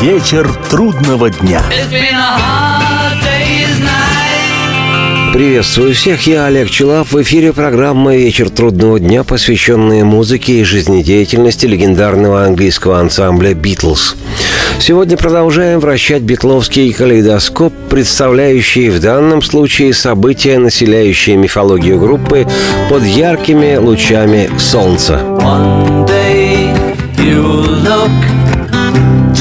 Вечер трудного дня. Приветствую всех, я Олег Челап. В эфире программа «Вечер трудного дня», посвященная музыке и жизнедеятельности легендарного английского ансамбля «Битлз». Сегодня продолжаем вращать битловский калейдоскоп, представляющий в данном случае события, населяющие мифологию группы под яркими лучами солнца. One day you look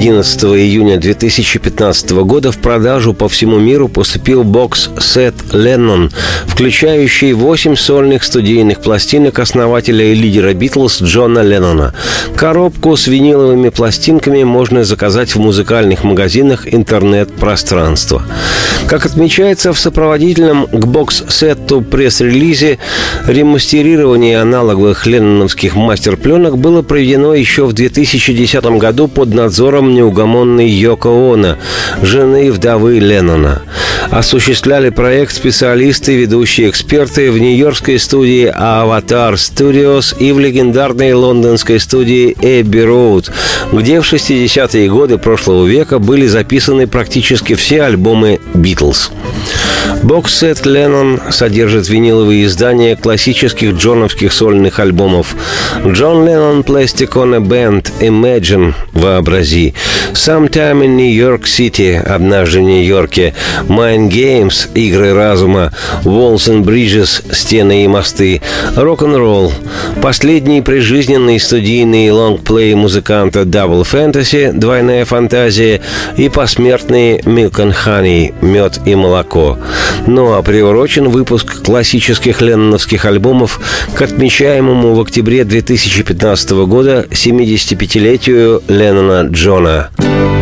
11 июня 2015 года в продажу по всему миру поступил бокс-сет «Леннон», включающий 8 сольных студийных пластинок основателя и лидера «Битлз» Джона Леннона. Коробку с виниловыми пластинками можно заказать в музыкальных магазинах интернет-пространства. Как отмечается в сопроводительном к бокс-сету пресс-релизе, ремастерирование аналоговых ленноновских мастер-пленок было проведено еще в 2010 году под надзором неугомонной Йоко Оно, жены вдовы Леннона. Осуществляли проект специалисты и ведущие эксперты в нью-йоркской студии Avatar Studios и в легендарной лондонской студии Abbey Road, где в 60-е годы прошлого века были записаны практически все альбомы «Битлз». Бокс-сет «Леннон» содержит виниловые издания классических джоновских сольных альбомов «Джон Леннон Plastic Band» «Imagine» «Вообрази», «Sometime in New York City» «Однажды в Нью-Йорке», «Mind Games» «Игры разума», «Walls and Bridges» «Стены и мосты», «Рок-н-ролл», последний прижизненный студийный лонгплей музыканта Double Fantasy «Двойная фантазия» и посмертные «Milk and Honey» «Мед и молоко». Ну а приурочен выпуск классических ленноновских альбомов к отмечаемому в октябре 2015 года 75-летию Леннона Джона. Summer.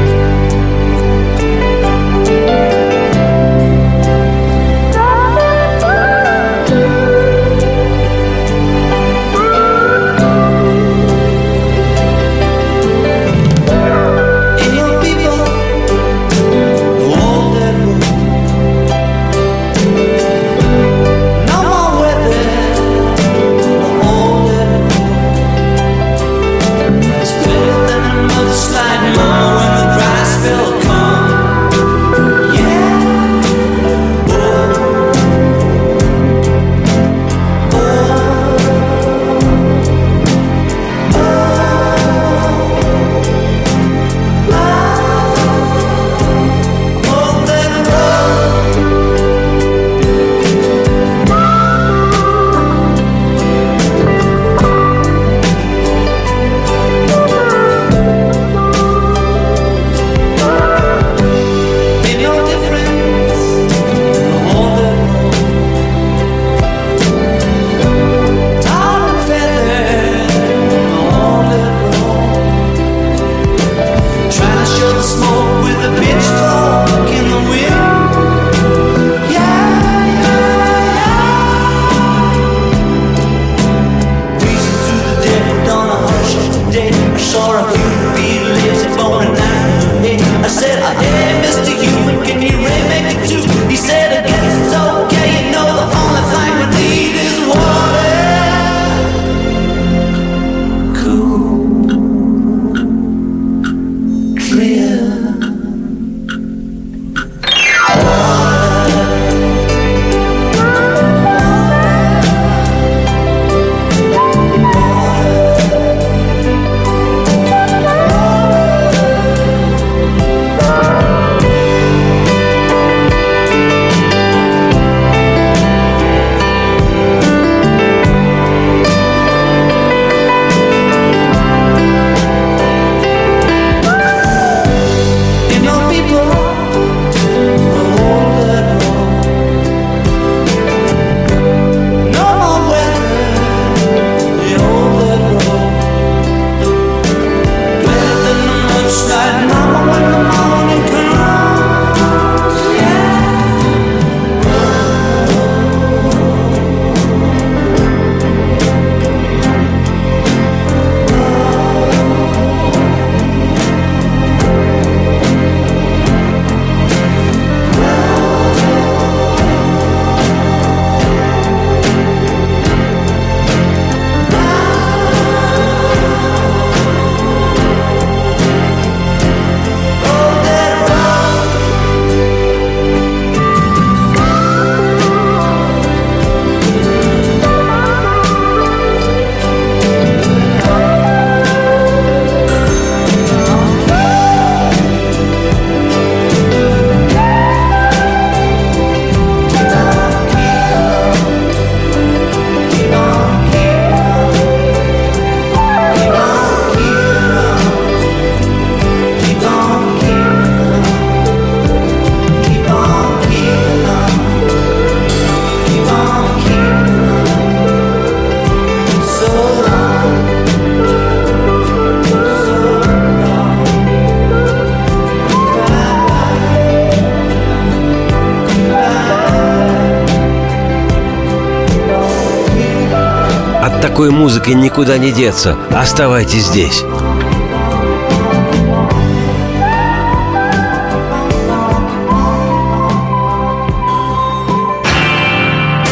Никуда не деться. Оставайтесь здесь.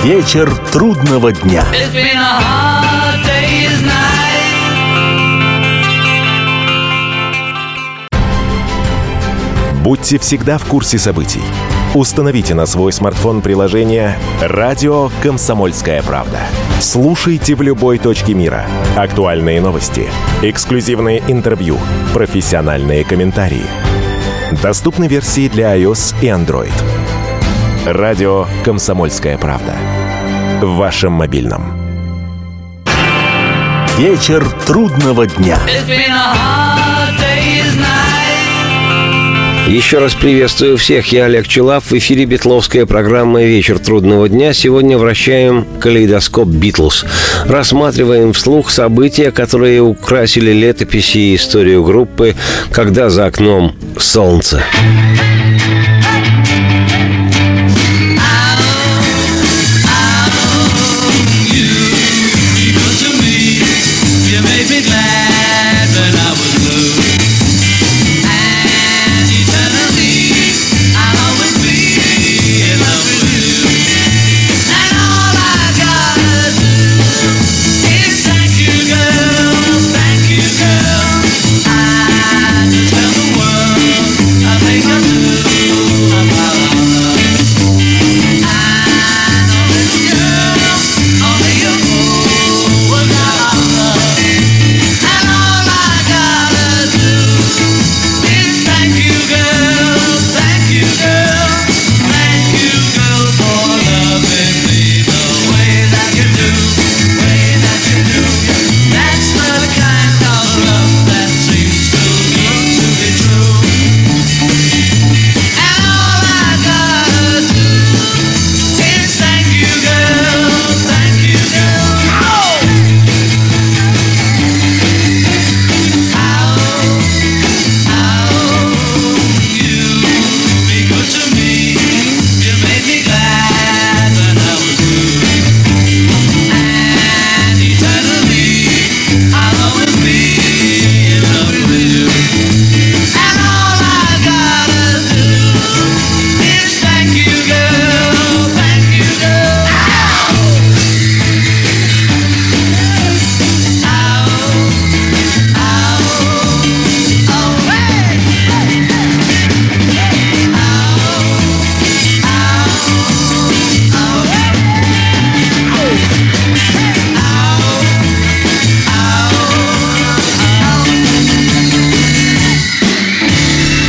Вечер трудного дня. Будьте всегда в курсе событий. Установите на свой смартфон приложение «Радио Комсомольская правда». Слушайте в любой точке мира. Актуальные новости, эксклюзивные интервью, профессиональные комментарии. Доступны версии для iOS и Android. «Радио Комсомольская правда». В вашем мобильном. Вечер трудного дня. Еще раз приветствую всех. Я Олег Челав. В эфире Битловская программа «Вечер трудного дня». Сегодня вращаем калейдоскоп «Битлз». Рассматриваем вслух события, которые украсили летописи и историю группы «Когда за окном солнце». –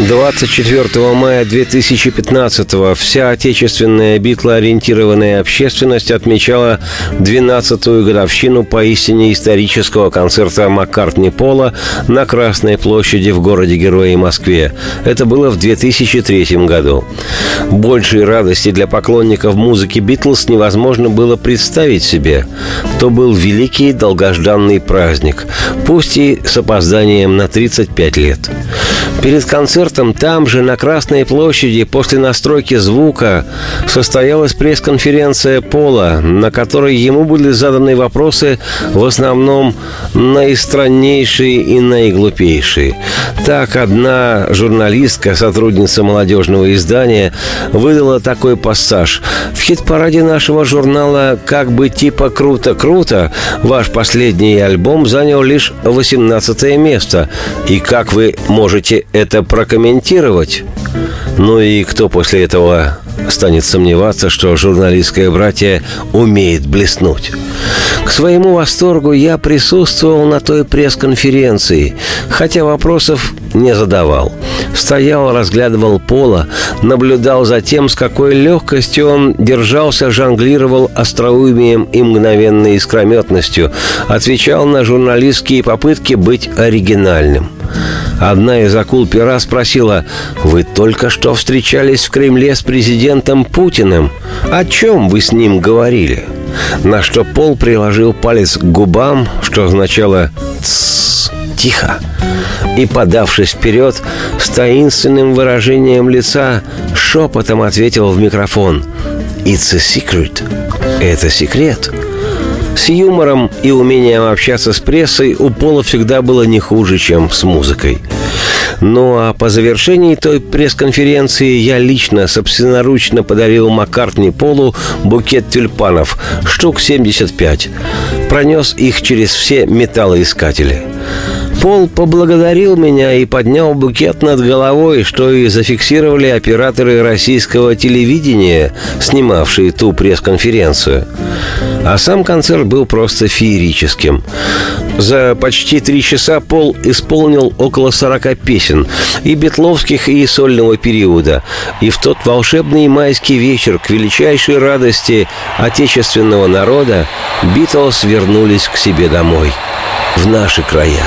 24 мая 2015-го вся отечественная битлоориентированная общественность отмечала 12-ю годовщину поистине исторического концерта Маккартни Пола на Красной площади в городе-герое Москве. Это было в 2003 году. Большей радости для поклонников музыки Битлз невозможно было представить себе. То был великий долгожданный праздник, пусть и с опозданием на 35 лет. Перед концертом там же, на Красной площади, после настройки звука, состоялась пресс-конференция Пола, на которой ему были заданы вопросы в основном наистраннейшие и наиглупейшие. Так, одна журналистка, сотрудница молодежного издания, выдала такой пассаж. В хит-параде нашего журнала «Как бы типа круто-круто» ваш последний альбом занял лишь 18 место. И как вы можете это прокомментировать. Ну и кто после этого станет сомневаться, что журналистское братье умеет блеснуть. К своему восторгу я присутствовал на той пресс-конференции, хотя вопросов не задавал. Стоял, разглядывал пола, наблюдал за тем, с какой легкостью он держался, жонглировал остроумием и мгновенной искрометностью, отвечал на журналистские попытки быть оригинальным. Одна из акул пера спросила, «Вы только что встречались в Кремле с президентом Путиным. О чем вы с ним говорили?» На что Пол приложил палец к губам, что означало «Тссс, тихо». И, подавшись вперед, с таинственным выражением лица, шепотом ответил в микрофон «It's a secret». «Это секрет». С юмором и умением общаться с прессой у Пола всегда было не хуже, чем с музыкой. Ну а по завершении той пресс-конференции я лично собственноручно подарил Маккартни Полу букет тюльпанов, штук 75. Пронес их через все металлоискатели. Пол поблагодарил меня и поднял букет над головой, что и зафиксировали операторы российского телевидения, снимавшие ту пресс-конференцию. А сам концерт был просто феерическим. За почти три часа Пол исполнил около 40 песен, и бетловских, и сольного периода. И в тот волшебный майский вечер к величайшей радости отечественного народа Битлз вернулись к себе домой, в наши края.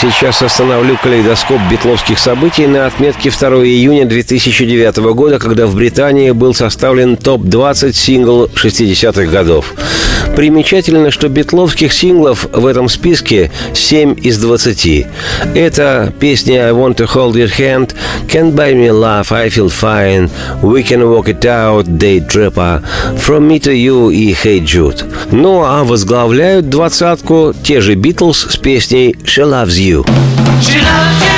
Сейчас остановлю калейдоскоп битловских событий на отметке 2 июня 2009 года, когда в Британии был составлен топ-20 сингл 60-х годов. Примечательно, что битловских синглов в этом списке 7 из 20. Это песни «I want to hold your hand», «Can't buy me love», «I feel fine», «We can walk it out», «Day Tripper», «From me to you» и «Hey Jude». Ну а возглавляют двадцатку те же Битлз с песней «She loves you». She loves you,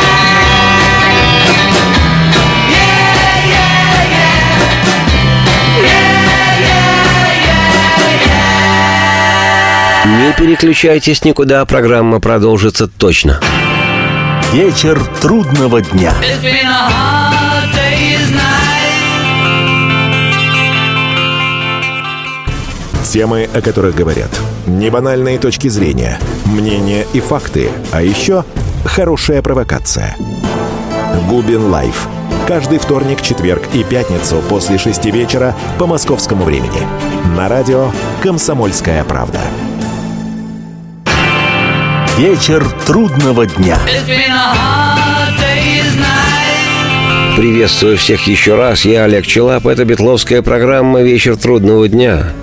Не переключайтесь никуда, программа продолжится точно. Вечер трудного дня. It's been a hard day's night. Темы, о которых говорят. Небанальные точки зрения, мнения и факты. А еще хорошая провокация. Губин Live. Каждый вторник, четверг и пятницу после шести вечера по московскому времени. На радио «Комсомольская правда». Вечер трудного дня. Приветствую всех еще раз. Я Олег Челап. Это Бетловская программа «Вечер трудного дня».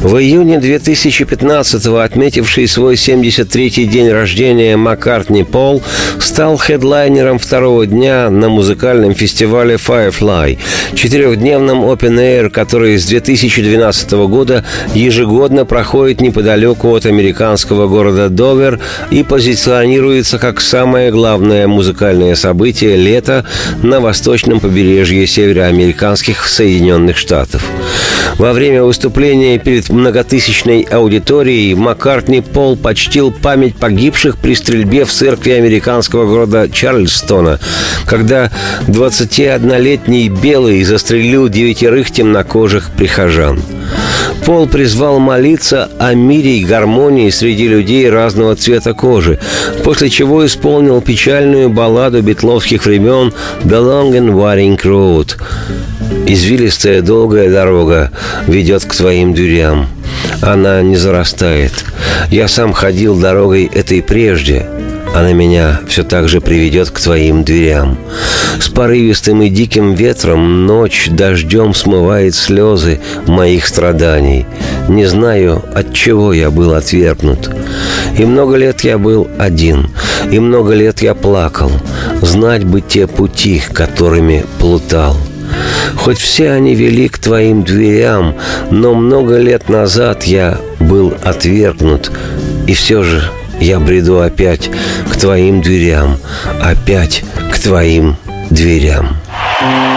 В июне 2015-го, отметивший свой 73-й день рождения Маккартни Пол, стал хедлайнером второго дня на музыкальном фестивале Firefly, четырехдневном Open Air, который с 2012 года ежегодно проходит неподалеку от американского города Довер и позиционируется как самое главное музыкальное событие лета на восточном побережье североамериканских Соединенных Штатов. Во время выступления перед многотысячной аудиторией Маккартни Пол почтил память погибших при стрельбе в церкви американского города Чарльстона, когда 21-летний белый застрелил девятерых темнокожих прихожан. Пол призвал молиться о мире и гармонии среди людей разного цвета кожи, после чего исполнил печальную балладу битловских времен «The Long and Winding Road». Извилистая долгая дорога ведет к твоим дверям. Она не зарастает. Я сам ходил дорогой этой прежде. Она меня все так же приведет к твоим дверям. С порывистым и диким ветром ночь дождем смывает слезы моих страданий. Не знаю, от чего я был отвергнут. И много лет я был один, и много лет я плакал. Знать бы те пути, которыми плутал. Хоть все они вели к твоим дверям, но много лет назад я был отвергнут, и все же я бреду опять к твоим дверям, опять к твоим дверям. The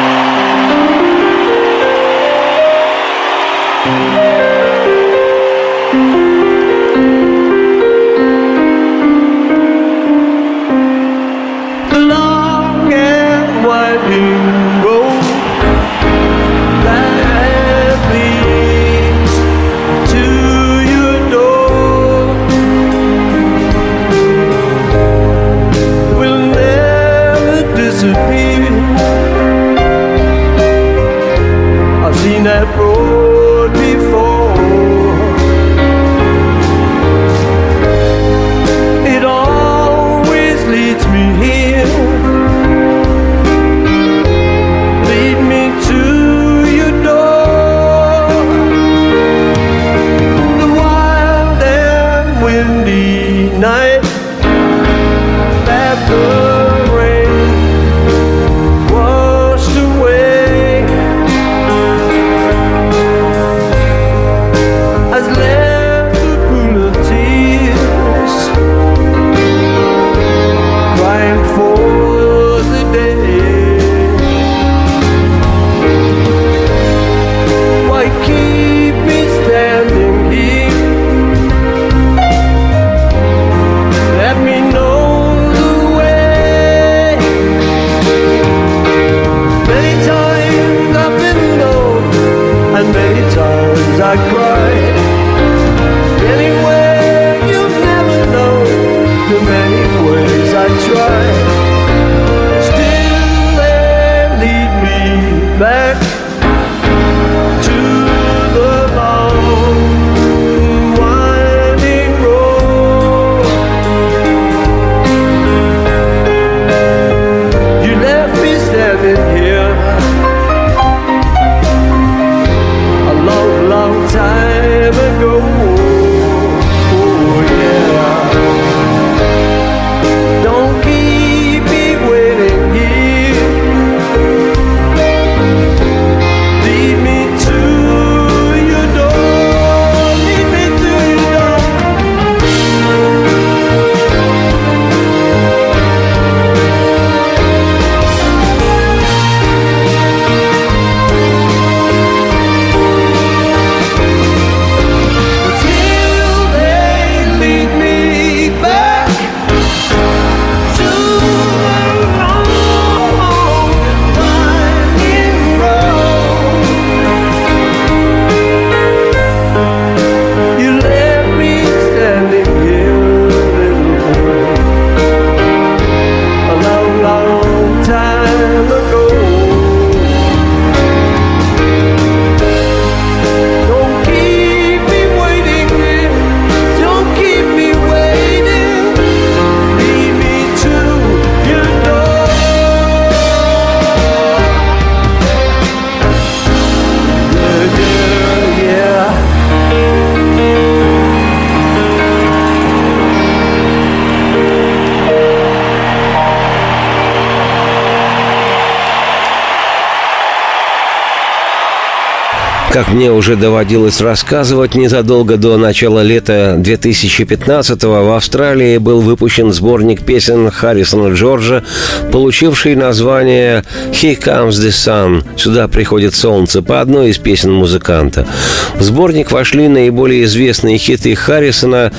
Как мне уже доводилось рассказывать, незадолго до начала лета 2015-го в Австралии был выпущен сборник песен Харрисона Джорджа, получивший название «Here Comes the Sun» – «Сюда приходит солнце» по одной из песен музыканта. В сборник вошли наиболее известные хиты Харрисона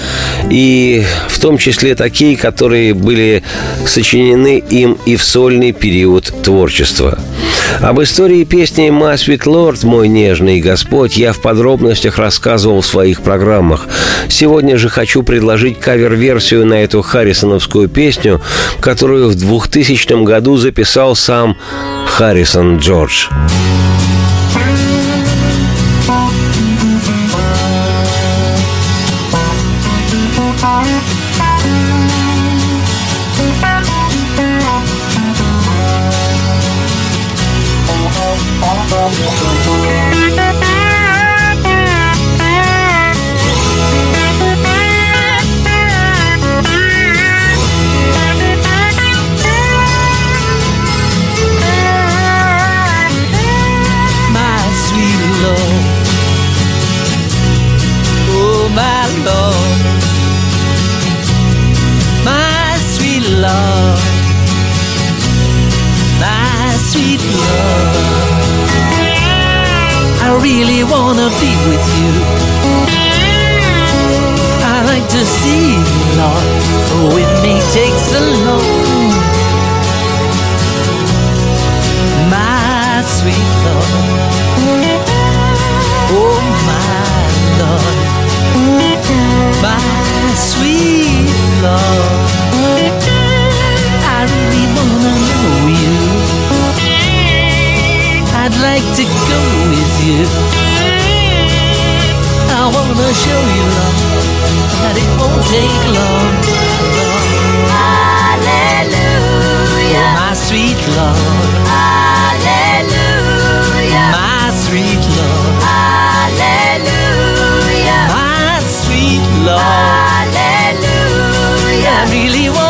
и в том числе такие, которые были сочинены им и в сольный период творчества. Об истории песни «My Sweet Lord», «Мой нежный Господь» я в подробностях рассказывал в своих программах. Сегодня же хочу предложить кавер-версию на эту харрисоновскую песню, которую в 2000 году записал сам Харрисон Джордж. wanna be with you. I like to see you, Lord. Oh, it may take so long. My sweet Lord. Oh, my Lord. My sweet Lord. Like to go with you. I wanna show you love, that it won't take long. Hallelujah, oh, my sweet love. Hallelujah, my sweet love. Hallelujah, my sweet love. Hallelujah, I really want.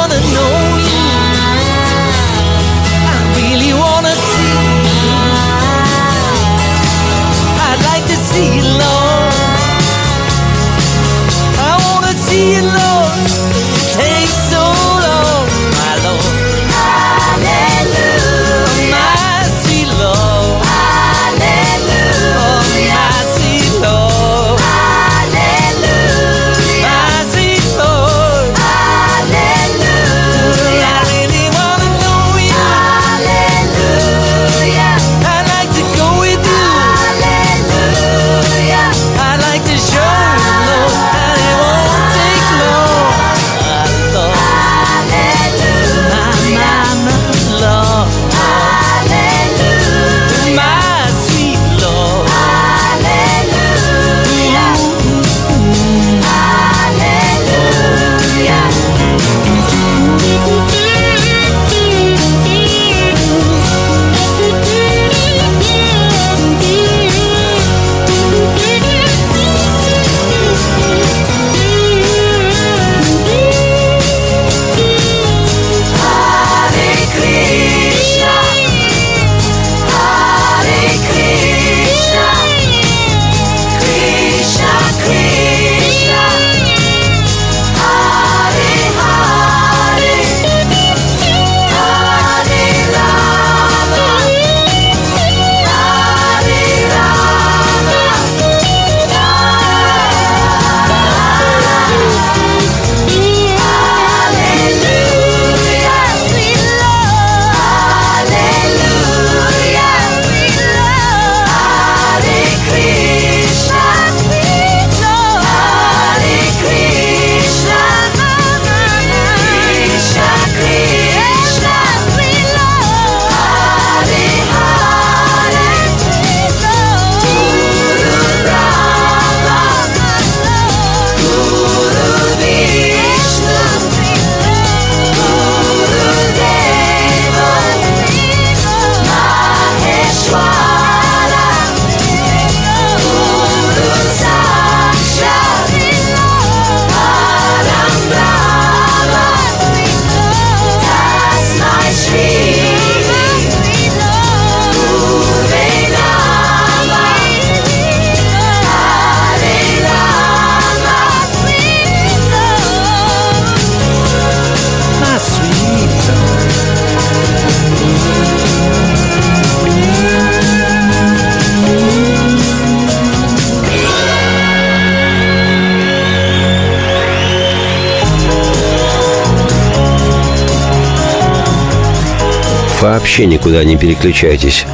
Вообще никуда не переключайтесь.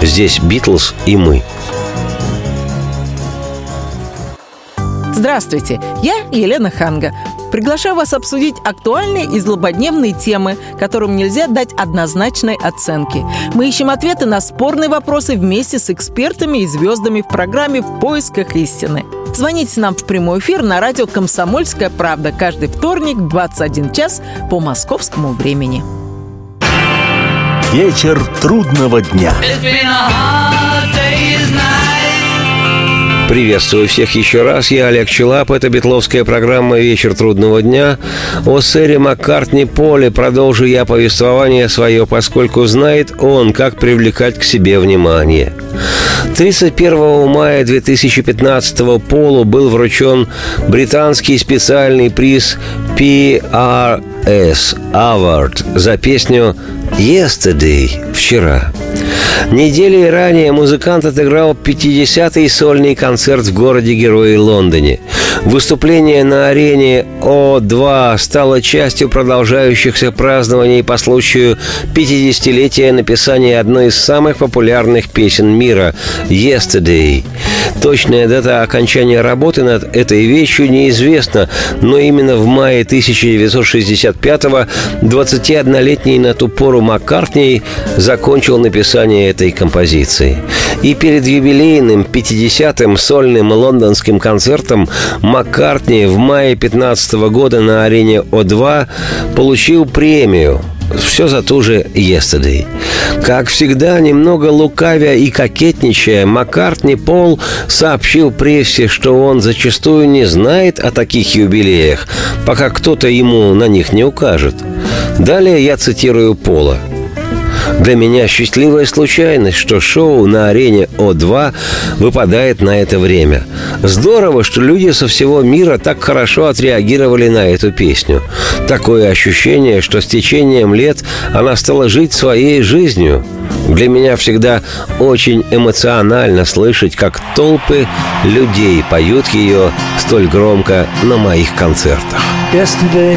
Здесь Битлз и мы. Здравствуйте, я Елена Ханга. Приглашаю вас обсудить актуальные и злободневные темы, которым нельзя дать однозначной оценки. Мы ищем ответы на спорные вопросы вместе с экспертами и звездами в программе «В поисках истины». Звоните нам в прямой эфир на радио «Комсомольская правда» каждый вторник в 21 час по московскому времени. Вечер трудного дня. Приветствую всех еще раз. Я Олег Челап. Это битловская программа «Вечер трудного дня». О сэре Маккартни Поле продолжу я повествование свое, поскольку знает он, как привлекать к себе внимание. 31 мая 2015 Полу был вручен британский специальный приз PRS Award за песню «Yesterday» – «Вчера». Недели ранее музыкант отыграл 50-й сольный концерт в городе-герое Лондоне. Выступление на арене О2 стало частью продолжающихся празднований по случаю 50-летия написания одной из самых популярных песен мира «Yesterday». Точная дата окончания работы над этой вещью неизвестна, но именно в мае 1965-го 21-летний на ту пору Маккартни закончил написание этой композиции. И перед юбилейным 50-м сольным лондонским концертом Маккартни в мае 15 года на арене О2 получил премию все за ту же «Yesterday». Как всегда, немного лукавя и кокетничая, Маккартни Пол сообщил прессе, что он зачастую не знает о таких юбилеях, пока кто-то ему на них не укажет. Далее я цитирую Пола – для меня счастливая случайность, что шоу на арене О2 выпадает на это время. Здорово, что люди со всего мира так хорошо отреагировали на эту песню. Такое ощущение, что с течением лет она стала жить своей жизнью. Для меня всегда очень эмоционально слышать, как толпы людей поют ее столь громко на моих концертах. yesterday.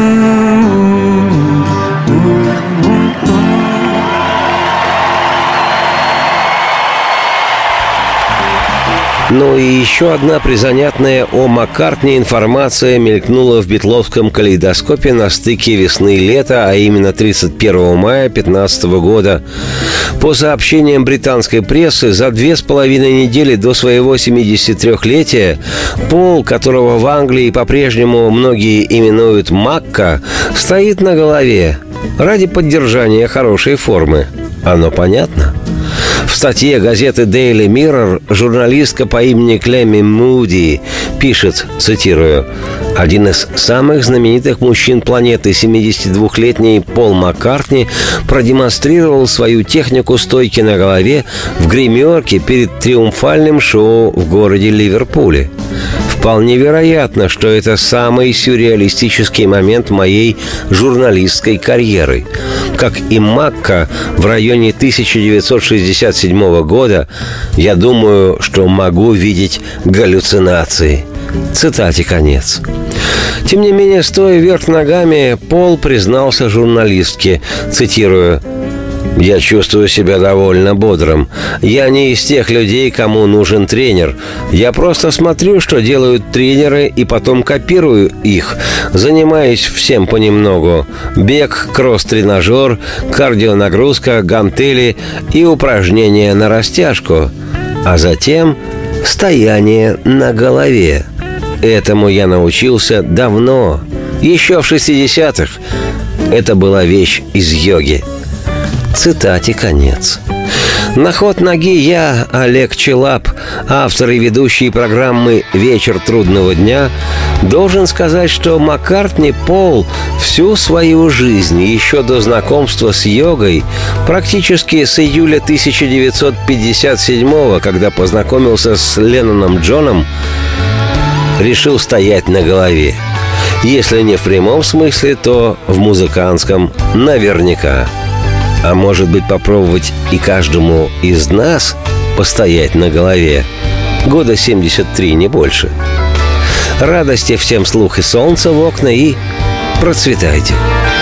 Ну и еще одна призанятная о Маккартне информация мелькнула в битловском калейдоскопе на стыке весны и лета, а именно 31 мая 2015 года. По сообщениям британской прессы, за две с половиной недели до своего 73-летия Пол, которого в Англии по-прежнему многие именуют Макка, стоит на голове ради поддержания хорошей формы. Оно понятно? В статье газеты Daily Mirror журналистка по имени Клемми Муди пишет, цитирую, «Один из самых знаменитых мужчин планеты, 72-летний Пол Маккартни, продемонстрировал свою технику стойки на голове в гримерке перед триумфальным шоу в городе Ливерпуле. Вполне вероятно, что это самый сюрреалистический момент моей журналистской карьеры. Как и Макка в районе 1967 года, я думаю, что могу видеть галлюцинации. Цитате конец. Тем не менее, стоя вверх ногами, Пол признался журналистке, цитирую, я чувствую себя довольно бодрым. Я не из тех людей, кому нужен тренер. Я просто смотрю, что делают тренеры, и потом копирую их. Занимаюсь всем понемногу. Бег, кросс-тренажер, кардионагрузка, гантели и упражнения на растяжку. А затем стояние на голове. Этому я научился давно, еще в 60-х. Это была вещь из йоги. Цитате конец. На ход ноги я, Олег Челап, автор и ведущий программы «Вечер трудного дня», должен сказать, что Маккартни Пол всю свою жизнь, еще до знакомства с йогой, практически с июля 1957 когда познакомился с Ленноном Джоном, решил стоять на голове. Если не в прямом смысле, то в музыкантском наверняка. А может быть попробовать и каждому из нас постоять на голове? Года 73, не больше. Радости всем слух и солнца в окна и процветайте.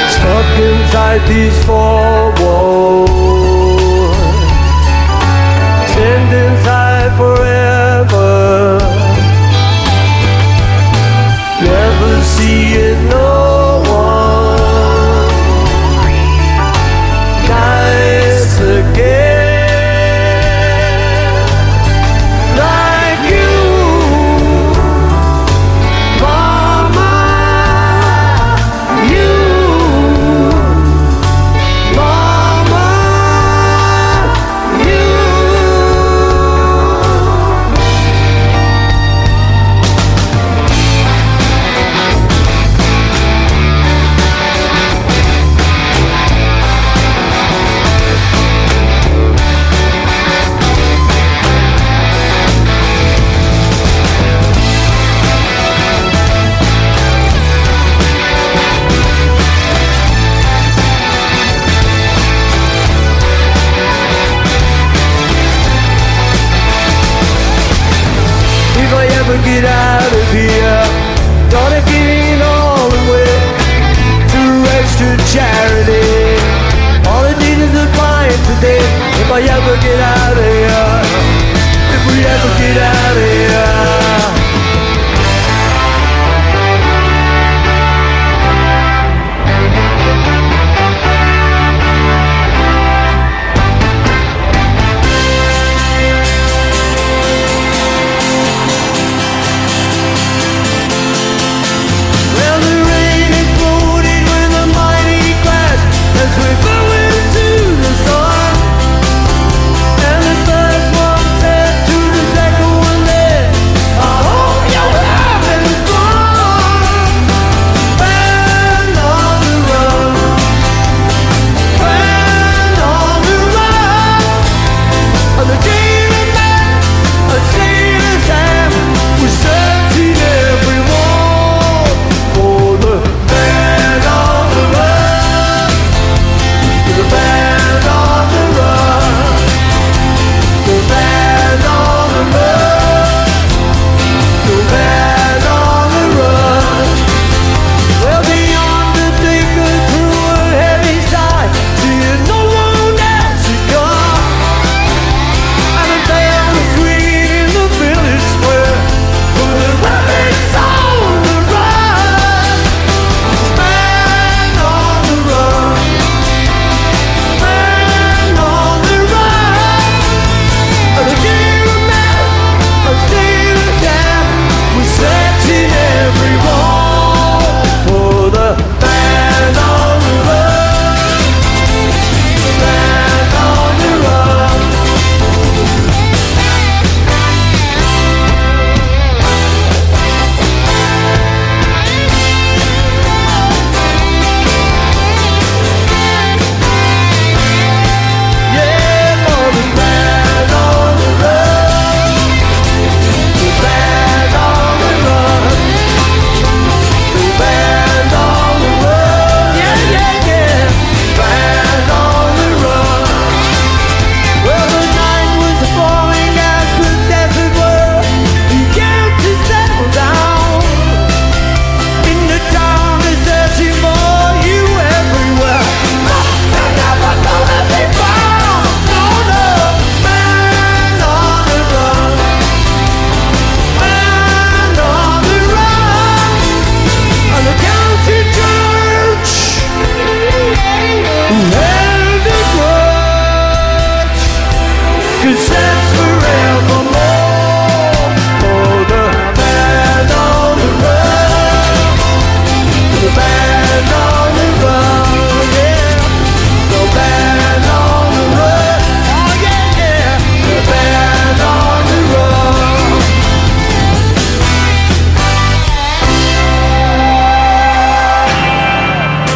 Stuck inside these four walls, never get out of here. Don't it mean all the way to extra charity? All I need is a pint today. If I ever get out of here, if we ever get out of here.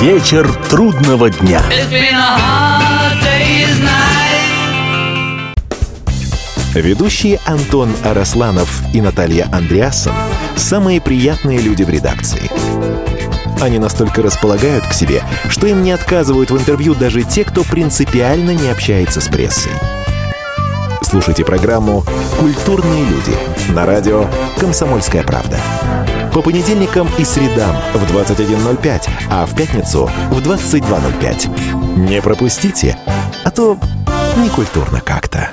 Вечер трудного дня. Ведущие Антон Арасланов и Наталья Андреасон – самые приятные люди в редакции. Они настолько располагают к себе, что им не отказывают в интервью даже те, кто принципиально не общается с прессой. Слушайте программу «Культурные люди» на радио «Комсомольская правда». По понедельникам и средам в 21.05, а в пятницу в 22.05. Не пропустите, а то некультурно как-то.